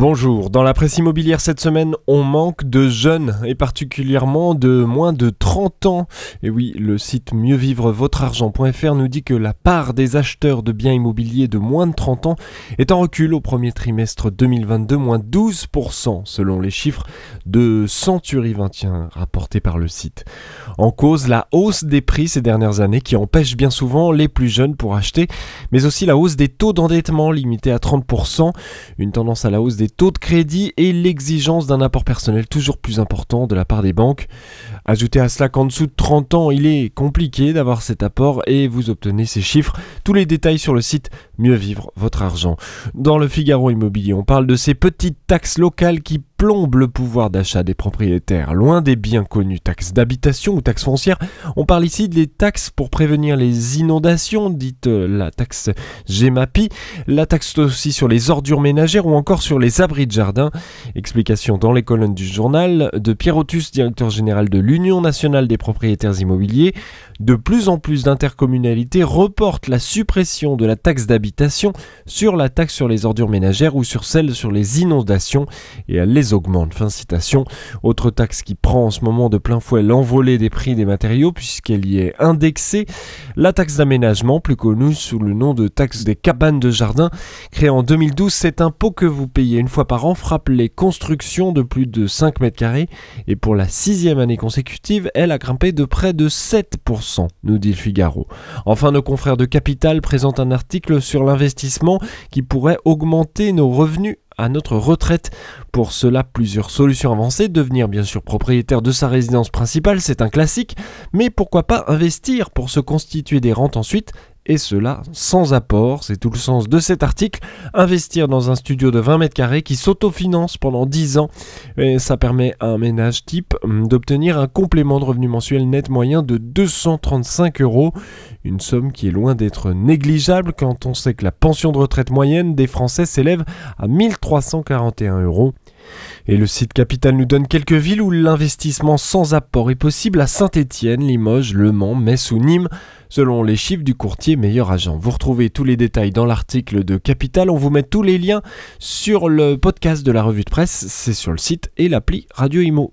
Bonjour, dans la presse immobilière cette semaine, on manque de jeunes et particulièrement de moins de 30 ans. Et oui, le site mieuxvivre-votre-argent.fr nous dit que la part des acheteurs de biens immobiliers de moins de 30 ans est en recul au premier trimestre 2022, moins 12% selon les chiffres de Century 21 rapportés par le site. En cause, la hausse des prix ces dernières années qui empêche bien souvent les plus jeunes pour acheter, mais aussi la hausse des taux d'endettement limités à 30%, une tendance à la hausse des taux de crédit et l'exigence d'un apport personnel toujours plus important de la part des banques. Ajoutez à cela qu'en dessous de 30 ans, il est compliqué d'avoir cet apport et vous obtenez ces chiffres. Tous les détails sur le site Mieux vivre votre argent. Dans le Figaro Immobilier, on parle de ces petites taxes locales qui plombe le pouvoir d'achat des propriétaires. Loin des bien connues taxes d'habitation ou taxes foncières, on parle ici des taxes pour prévenir les inondations, dites euh, la taxe GEMAPI, la taxe aussi sur les ordures ménagères ou encore sur les abris de jardin. Explication dans les colonnes du journal de Pierre Otus, directeur général de l'Union nationale des propriétaires immobiliers. De plus en plus d'intercommunalités reportent la suppression de la taxe d'habitation sur la taxe sur les ordures ménagères ou sur celle sur les inondations et elles les augmente. Fin citation. Autre taxe qui prend en ce moment de plein fouet l'envolée des prix des matériaux puisqu'elle y est indexée. La taxe d'aménagement, plus connue sous le nom de taxe des cabanes de jardin, créée en 2012, cet impôt que vous payez une fois par an frappe les constructions de plus de 5 mètres carrés et pour la sixième année consécutive, elle a grimpé de près de 7%, nous dit le Figaro. Enfin, nos confrères de Capital présentent un article sur l'investissement qui pourrait augmenter nos revenus à notre retraite. Pour cela, plusieurs solutions avancées. Devenir bien sûr propriétaire de sa résidence principale, c'est un classique, mais pourquoi pas investir pour se constituer des rentes ensuite et cela sans apport, c'est tout le sens de cet article. Investir dans un studio de 20 mètres carrés qui s'autofinance pendant 10 ans, et ça permet à un ménage type hum, d'obtenir un complément de revenu mensuel net moyen de 235 euros, une somme qui est loin d'être négligeable quand on sait que la pension de retraite moyenne des Français s'élève à 1341 euros. Et le site Capital nous donne quelques villes où l'investissement sans apport est possible à Saint-Étienne, Limoges, Le Mans, Metz ou Nîmes, selon les chiffres du courtier meilleur agent. Vous retrouvez tous les détails dans l'article de Capital. On vous met tous les liens sur le podcast de la revue de presse. C'est sur le site et l'appli Radio Imo.